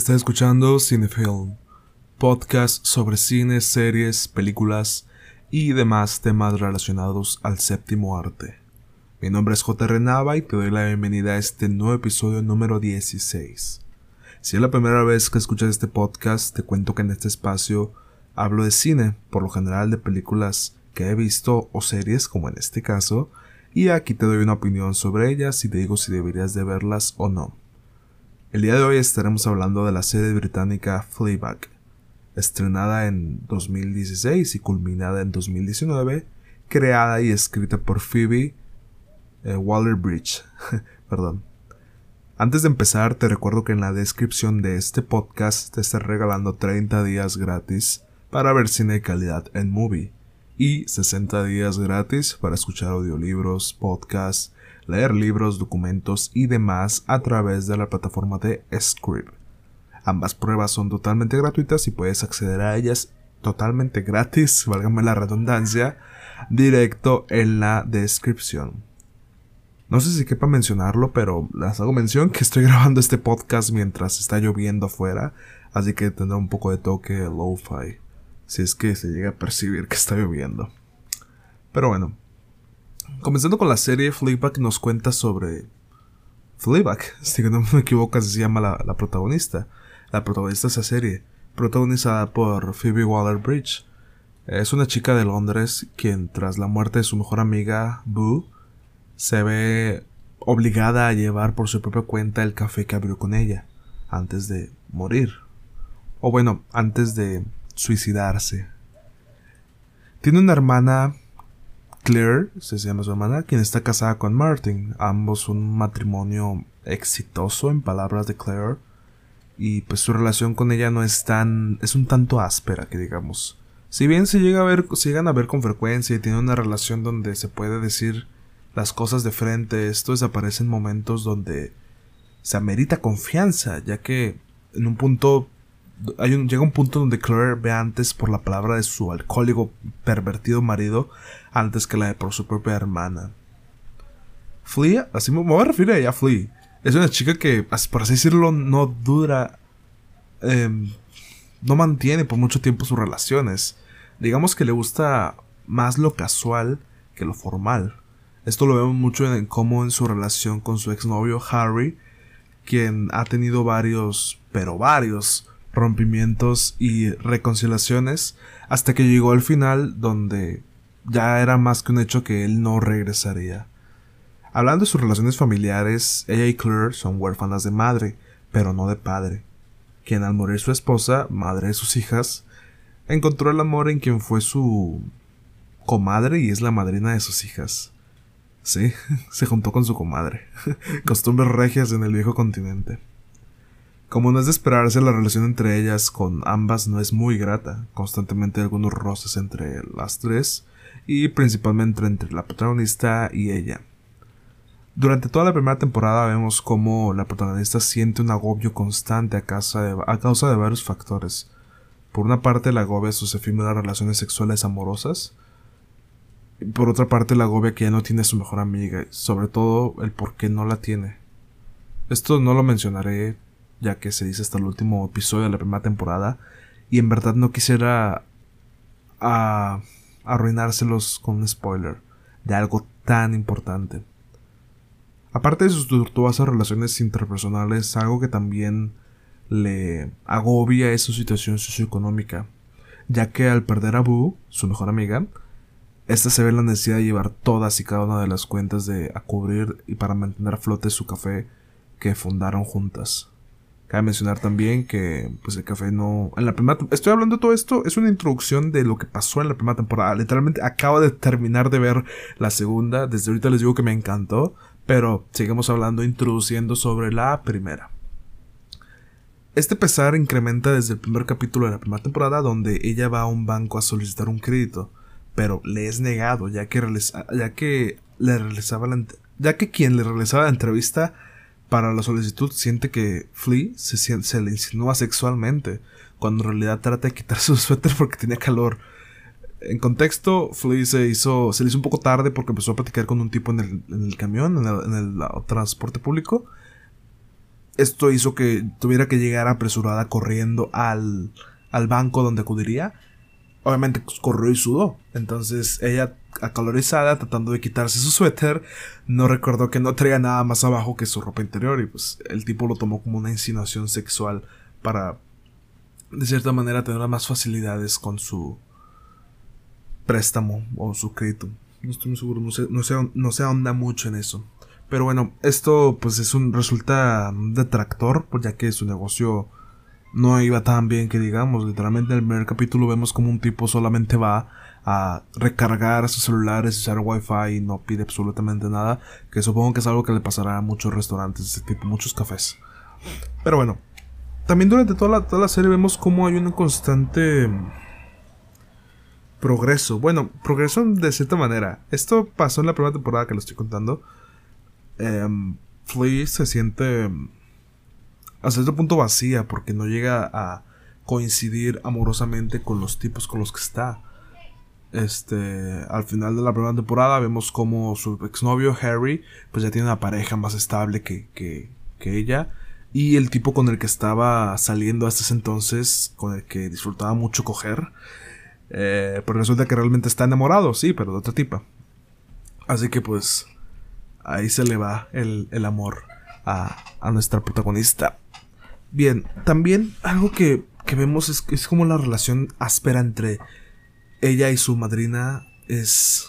Está escuchando Cinefilm, podcast sobre cine, series, películas y demás temas relacionados al séptimo arte. Mi nombre es J. Renava y te doy la bienvenida a este nuevo episodio número 16. Si es la primera vez que escuchas este podcast, te cuento que en este espacio hablo de cine, por lo general de películas que he visto o series como en este caso, y aquí te doy una opinión sobre ellas y te digo si deberías de verlas o no. El día de hoy estaremos hablando de la serie británica Fleabag, estrenada en 2016 y culminada en 2019, creada y escrita por Phoebe eh, Waller-Bridge. Perdón. Antes de empezar, te recuerdo que en la descripción de este podcast te estaré regalando 30 días gratis para ver cine de calidad en movie y 60 días gratis para escuchar audiolibros, podcasts, leer libros, documentos y demás a través de la plataforma de Script. Ambas pruebas son totalmente gratuitas y puedes acceder a ellas totalmente gratis, válgame la redundancia, directo en la descripción. No sé si quepa mencionarlo, pero les hago mención que estoy grabando este podcast mientras está lloviendo afuera, así que tendrá un poco de toque lo-fi, si es que se llega a percibir que está lloviendo. Pero bueno, Comenzando con la serie, Fleabag nos cuenta sobre Fleabag, si no me equivoco, así se llama la, protagonista. La protagonista de esa serie, protagonizada por Phoebe Waller-Bridge. Es una chica de Londres quien, tras la muerte de su mejor amiga, Boo, se ve obligada a llevar por su propia cuenta el café que abrió con ella, antes de morir. O bueno, antes de suicidarse. Tiene una hermana Claire, se llama su hermana, quien está casada con Martin. Ambos un matrimonio exitoso, en palabras de Claire. Y pues su relación con ella no es tan. es un tanto áspera, que digamos. Si bien se llega a ver, se llegan a ver con frecuencia y tiene una relación donde se puede decir las cosas de frente, esto desaparece en momentos donde se amerita confianza, ya que en un punto llega un punto donde Claire ve antes por la palabra de su alcohólico pervertido marido antes que la de por su propia hermana. Flea, así me voy a referir a ella, Flea. Es una chica que, por así decirlo, no dura. Em, no mantiene por mucho tiempo sus relaciones. Digamos que le gusta más lo casual que lo formal. Esto lo vemos mucho en cómo en su relación con su exnovio Harry, quien ha tenido varios, pero varios, rompimientos y reconciliaciones hasta que llegó al final donde ya era más que un hecho que él no regresaría. Hablando de sus relaciones familiares, ella y Claire son huérfanas de madre, pero no de padre, quien al morir su esposa, madre de sus hijas, encontró el amor en quien fue su comadre y es la madrina de sus hijas. Sí, se juntó con su comadre. Costumbres regias en el viejo continente. Como no es de esperarse, la relación entre ellas con ambas no es muy grata. Constantemente hay algunos roces entre las tres y principalmente entre la protagonista y ella. Durante toda la primera temporada vemos cómo la protagonista siente un agobio constante a causa de, a causa de varios factores. Por una parte, la agobia sus efímeras relaciones sexuales amorosas. por otra parte, la agobia que ya no tiene a su mejor amiga. Sobre todo, el por qué no la tiene. Esto no lo mencionaré ya que se dice hasta el último episodio de la primera temporada, y en verdad no quisiera a, arruinárselos con un spoiler de algo tan importante. Aparte de sus tortuosas relaciones interpersonales, algo que también le agobia es su situación socioeconómica, ya que al perder a Boo, su mejor amiga, esta se ve la necesidad de llevar todas y cada una de las cuentas de a cubrir y para mantener a flote su café que fundaron juntas. Cabe mencionar también que pues el café no... En la primera... Estoy hablando de todo esto, es una introducción de lo que pasó en la primera temporada. Literalmente acabo de terminar de ver la segunda. Desde ahorita les digo que me encantó. Pero seguimos hablando, introduciendo sobre la primera. Este pesar incrementa desde el primer capítulo de la primera temporada donde ella va a un banco a solicitar un crédito. Pero le es negado ya que, ya que le realizaba la... Ya que quien le realizaba la entrevista para la solicitud siente que Flea se, le insinúa sexualmente, cuando en realidad trata de quitarse su suéter porque tenía calor. En contexto, Flea se hizo, se le hizo un poco tarde porque empezó a platicar con un tipo en el, camión, en el, transporte público. esto hizo que tuviera que llegar apresurada corriendo al, al banco donde acudiría. Obviamente pues, corrió y sudó. Entonces ella, acalorizada, tratando de quitarse su suéter, no recordó que no traía nada más abajo que su ropa interior. Y pues el tipo lo tomó como una insinuación sexual para, de cierta manera, tener más facilidades con su préstamo o su crédito. No estoy muy seguro, no sé, no no se ahonda mucho en eso. Pero bueno, esto pues es un resulta detractor, pues ya que su negocio no iba tan bien que digamos. Literalmente en el primer capítulo vemos como un tipo solamente va a recargar sus celulares, usar wifi y no pide absolutamente nada. Que supongo que es algo que le pasará a muchos restaurantes ese tipo, muchos cafés. Pero bueno, también durante toda la, toda la serie vemos como hay un constante progreso. Bueno, progreso de cierta manera. Esto pasó en la primera temporada que lo estoy contando Flea se siente hasta cierto punto vacía porque no llega a coincidir amorosamente con los tipos con los que está. Este, al final de la primera temporada vemos como su exnovio Harry pues ya tiene una pareja más estable que, que, que ella. Y el tipo con el que estaba saliendo hasta ese entonces, con el que disfrutaba mucho coger, eh, pues resulta que realmente está enamorado, sí, pero de otra tipa. Así que pues ahí se le va el, amor a, nuestra protagonista. Bien, también algo que, vemos es, es como la relación áspera entre ella y su madrina es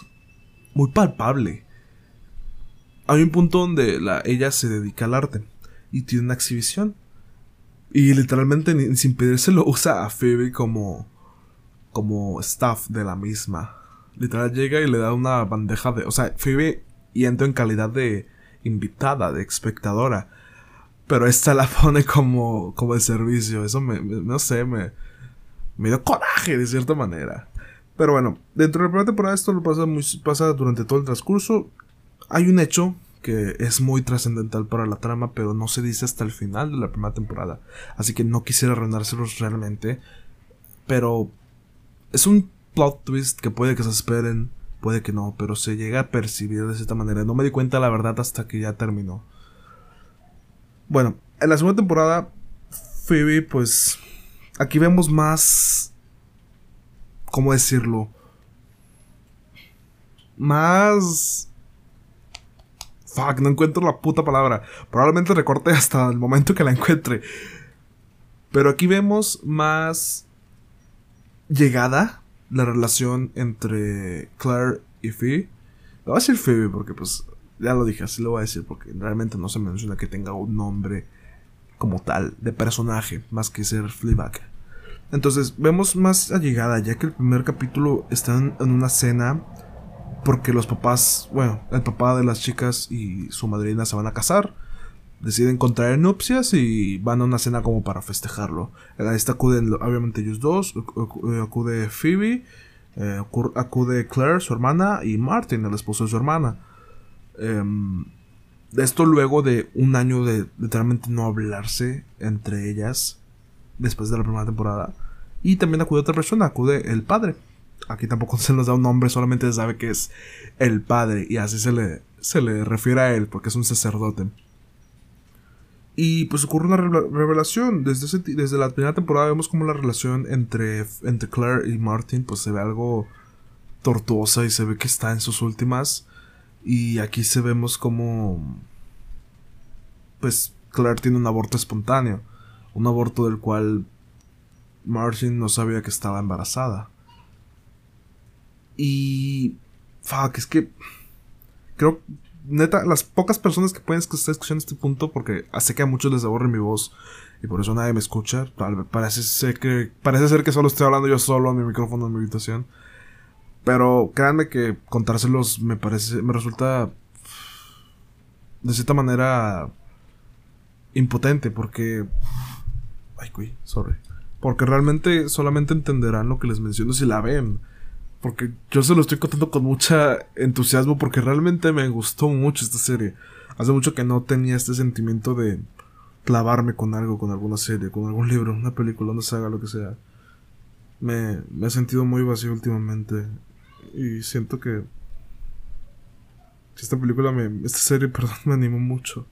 muy palpable. Hay un punto donde la, ella se dedica al arte y tiene una exhibición. Y literalmente sin pedírselo usa a Phoebe como, como staff de la misma. Literal llega y le da una bandeja de... O sea, Phoebe y entro en calidad de invitada, de espectadora. Pero esta la pone como, como el servicio. Eso me, no sé, me, me dio coraje de cierta manera. Pero bueno, dentro de la primera temporada esto lo pasa, muy, pasa durante todo el transcurso. Hay un hecho que es muy trascendental para la trama, pero no se dice hasta el final de la primera temporada. Así que no quisiera arruinárselos realmente. Pero es un plot twist que puede que se esperen puede que no, pero se llega a percibir de cierta manera. No me di cuenta la verdad hasta que ya terminó. Bueno, en la segunda temporada, Phoebe, pues aquí vemos más... ¿Cómo decirlo? Más... Fuck, no encuentro la puta palabra. Probablemente recorte hasta el momento que la encuentre. Pero aquí vemos más llegada la relación entre Claire y Phoebe. Lo voy a decir Phoebe porque pues ya lo dije, así lo voy a decir porque realmente no se menciona que tenga un nombre como tal de personaje más que ser Fleabag. Entonces vemos más allegada ya que el primer capítulo están en una cena porque los papás, bueno, el papá de las chicas y su madrina se van a casar deciden contraer nupcias y van a una cena como para festejarlo. A esta acuden obviamente ellos dos, acude Phoebe, eh, acude Claire, su hermana, y Martin, el esposo de su hermana. Em, esto luego de un año de literalmente no hablarse entre ellas después de la primera temporada. Y también acude otra persona, acude el padre. Aquí tampoco se nos da un nombre, solamente se sabe que es el padre y así se le, se le refiere a él porque es un sacerdote. Y pues ocurre una revelación. Desde, desde la primera temporada vemos como la relación entre, entre Claire y Martin pues se ve algo tortuosa y se ve que está en sus últimas. Y aquí se vemos como... Pues Claire tiene un aborto espontáneo. Un aborto del cual Martin no sabía que estaba embarazada. Y... Fuck, es que... Creo neta, las pocas personas que pueden estar escuchando este punto, porque sé que a muchos les aburre mi voz y por eso nadie me escucha. Parece ser que, parece ser que solo estoy hablando yo solo en mi micrófono en mi habitación. Pero créanme que contárselos me parece, me resulta de cierta manera impotente porque... Ay, güey, sorry. Porque realmente solamente entenderán lo que les menciono si la ven. Porque yo se lo estoy contando con mucha entusiasmo porque realmente me gustó mucho esta serie. Hace mucho que no tenía este sentimiento de clavarme con algo, con alguna serie, con algún libro, una película, una saga, lo que sea. Me, me he sentido muy vacío últimamente. Y siento que... Esta película me... Esta serie, perdón, me animó mucho.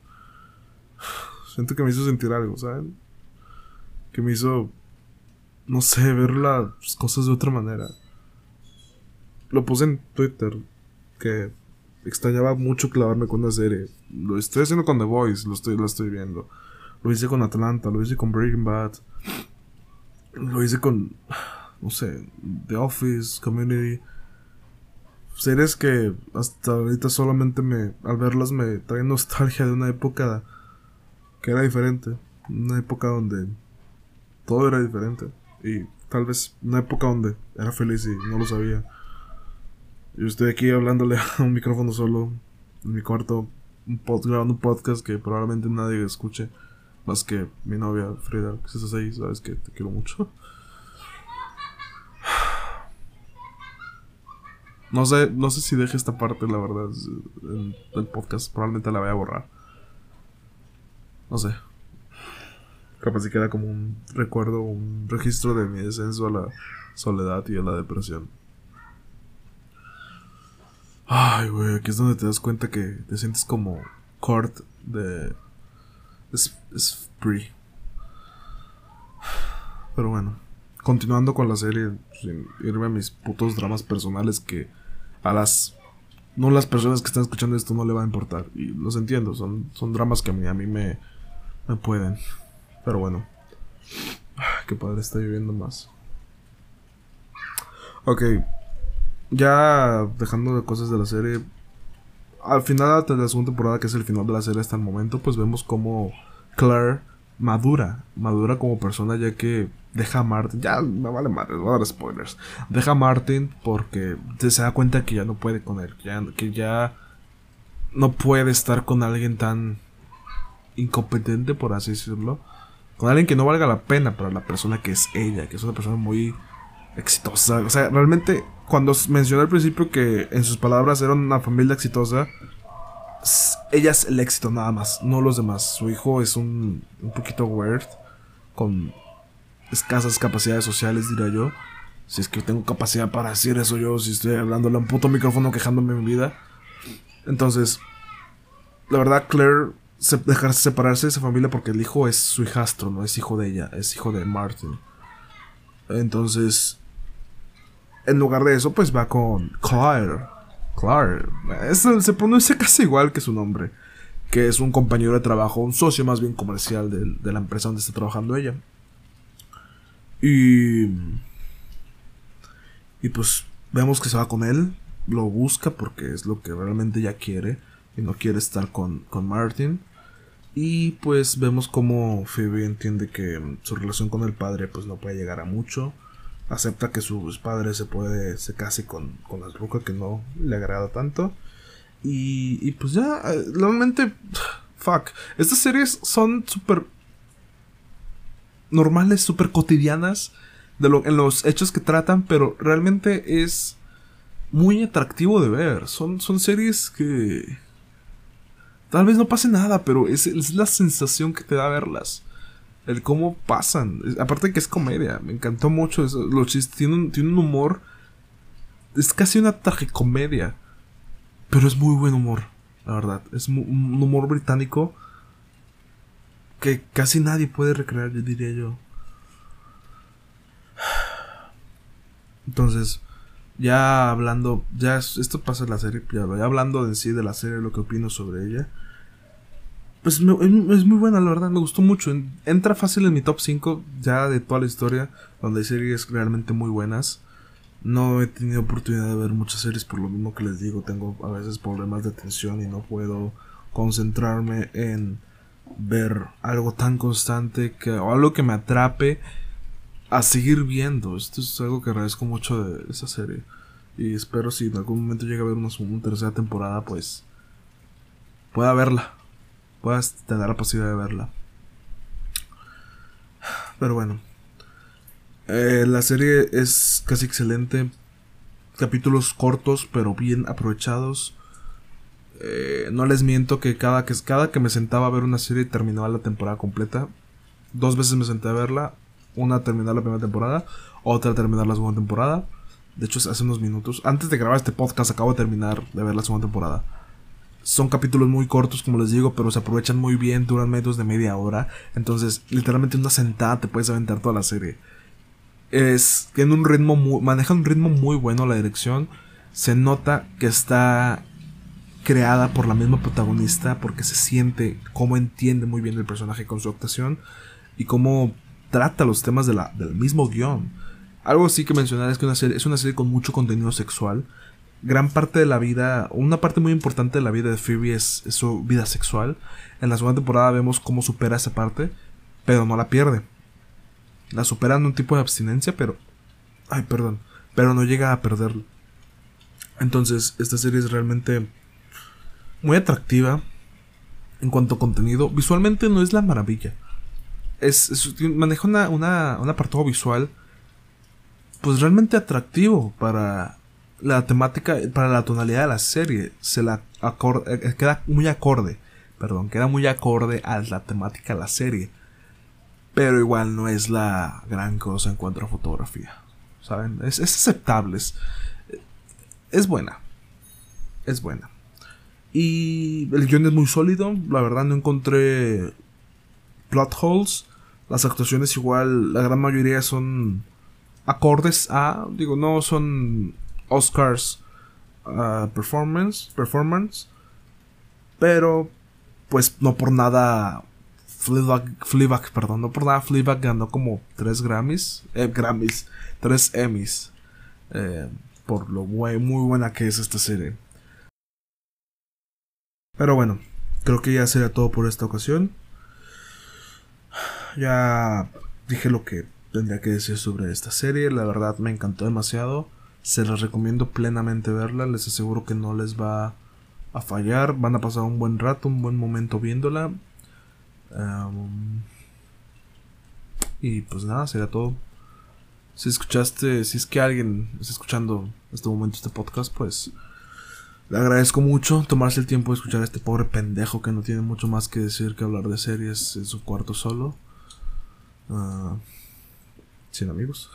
siento que me hizo sentir algo, ¿saben? Que me hizo, no sé, ver las cosas de otra manera. Lo puse en Twitter, que extrañaba mucho clavarme con una serie. Lo estoy haciendo con The Voice, lo estoy, lo estoy viendo. Lo hice con Atlanta, lo hice con Breaking Bad. Lo hice con, no sé, The Office, Community. Series que hasta ahorita solamente me, al verlas me traen nostalgia de una época que era diferente. Una época donde todo era diferente. Y tal vez una época donde era feliz y no lo sabía. Yo estoy aquí hablándole a un micrófono solo en mi cuarto, un grabando un podcast que probablemente nadie escuche. Más que mi novia Frida, que estás ahí, sabes que te quiero mucho. No sé, no sé si deje esta parte, la verdad, del podcast. Probablemente la voy a borrar. No sé. Capaz si queda como un recuerdo, un registro de mi descenso a la soledad y a la depresión. Ay, güey, aquí es donde te das cuenta que te sientes como Kurt de free. Pero bueno, continuando con la serie, sin irme a mis putos dramas personales que a las no las personas que están escuchando esto no le va a importar y los entiendo, son son dramas que a mí, a mí me me pueden. Pero bueno. Qué padre está lloviendo más. Ok. Ya dejando de cosas de la serie, al final de la segunda temporada, que es el final de la serie hasta el momento, pues vemos como Claire madura, madura como persona ya que deja a Martin, ya me vale madre, voy a dar spoilers, deja a Martin porque se da cuenta que ya no puede con él, ya, que ya no puede estar con alguien tan incompetente, por así decirlo, con alguien que no valga la pena para la persona que es ella, que es una persona muy exitosa, o sea, realmente cuando mencionó al principio que en sus palabras era una familia exitosa, ella es el éxito nada más, no los demás. Su hijo es un, un poquito weird, con escasas capacidades sociales, diría yo. Si es que tengo capacidad para decir eso yo, si estoy hablándole a un puto micrófono quejándome de mi vida. Entonces, la verdad, Claire se, dejarse separarse de esa familia porque el hijo es su hijastro, no es hijo de ella, es hijo de Martin. Entonces, en lugar de eso, pues va con Claire. Claire. se pronuncia casi igual que su nombre. Que es un compañero de trabajo, un socio más bien comercial de, la empresa donde está trabajando ella. Y. Y pues vemos que se va con él. Lo busca porque es lo que realmente ella quiere. Y no quiere estar con, con Martin. Y pues vemos como Phoebe entiende que su relación con el padre pues no puede llegar a mucho acepta que sus padres se puede se case con, con la ruca que no le agrada tanto y, y pues ya eh, realmente fuck estas series son súper normales súper cotidianas de lo, en los hechos que tratan pero realmente es muy atractivo de ver son, son series que tal vez no pase nada pero es, es la sensación que te da verlas el cómo pasan. Aparte que es comedia, me encantó mucho eso. Los chistes tienen un, humor. Es casi una tragicomedia. Pero es muy buen humor, la verdad. Es un humor británico que casi nadie puede recrear, yo diría yo. Entonces, ya hablando, ya esto pasa en la serie, ya, ya hablando en sí de la serie, lo que opino sobre ella. Pues es muy buena, la verdad, me gustó mucho. Entra fácil en mi top 5 ya de toda la historia, donde hay series realmente muy buenas. No he tenido oportunidad de ver muchas series por lo mismo que les digo, tengo a veces problemas de atención y no puedo concentrarme en ver algo tan constante que, o algo que me atrape a seguir viendo. Esto es algo que agradezco mucho de esa serie. Y espero si en algún momento llega a ver una, una tercera temporada, pues pueda verla puedas tener la posibilidad de verla. Pero bueno. Eh, la serie es casi excelente. Capítulos cortos pero bien aprovechados. Eh, no les miento que cada, que cada que me sentaba a ver una serie terminaba la temporada completa. Dos veces me senté a verla. Una terminar la primera temporada. Otra terminar la segunda temporada. De hecho, hace unos minutos. Antes de grabar este podcast acabo de terminar de ver la segunda temporada. Son capítulos muy cortos, como les digo, pero se aprovechan muy bien, duran menos de media hora. Entonces, literalmente una sentada te puedes aventar toda la serie. Es, tiene un ritmo muy, maneja un ritmo muy bueno la dirección. Se nota que está creada por la misma protagonista porque se siente cómo entiende muy bien el personaje con su actuación y cómo trata los temas del mismo guion. Algo sí que mencionar es que es una serie con mucho contenido sexual. Gran parte de la vida, una parte muy importante de la vida de Phoebe es, su vida sexual. En la segunda temporada vemos cómo supera esa parte, pero no la pierde. La supera en un tipo de abstinencia, pero... Ay, perdón. Pero no llega a perderlo. Entonces, esta serie es realmente muy atractiva en cuanto a contenido. Visualmente no es la maravilla. Es, maneja una, una, un apartado visual pues realmente atractivo para la temática, para la tonalidad de la serie. Se la eh, queda muy acorde, perdón, queda muy acorde a la temática de la serie. Pero igual no es la gran cosa en cuanto a fotografía. ¿Saben? Es, es aceptable. Es buena. Es buena. Y el guion es muy sólido. La verdad no encontré plot holes. Las actuaciones igual, la gran mayoría son acordes a, digo, no son Oscars uh, performance, performance, pero pues no por nada Fleabag, perdón, no por nada Fleabag ganó como tres Grammys, eh, Grammys, tres Emmys, eh, por lo muy buena que es esta serie. Pero bueno, creo que ya sería todo por esta ocasión. Ya dije lo que tendría que decir sobre esta serie. La verdad me encantó demasiado. Se las recomiendo plenamente verla. Les aseguro que no les va a fallar. Van a pasar un buen rato, un buen momento viéndola. y pues nada, sería todo. Si escuchaste, si es que alguien está escuchando este momento este podcast, pues le agradezco mucho tomarse el tiempo de escuchar a este pobre pendejo que no tiene mucho más que decir que hablar de series en su cuarto solo. Uh, sin amigos.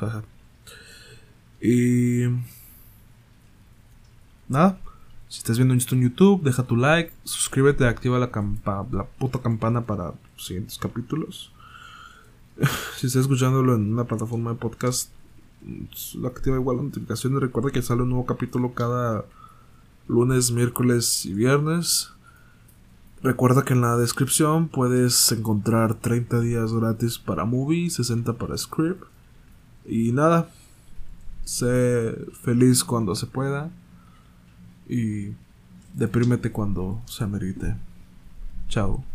y... Nada. Si estás viendo esto en YouTube, deja tu like, suscríbete, activa la, la puta campana para los siguientes capítulos. si estás escuchándolo en una plataforma de podcast, activa igual la notificación y recuerda que sale un nuevo capítulo cada lunes, miércoles y viernes. Recuerda que en la descripción puedes encontrar 30 días gratis para Movie, 60 para Script. Y nada, sé feliz cuando se pueda y deprímete cuando se amerite. Chao.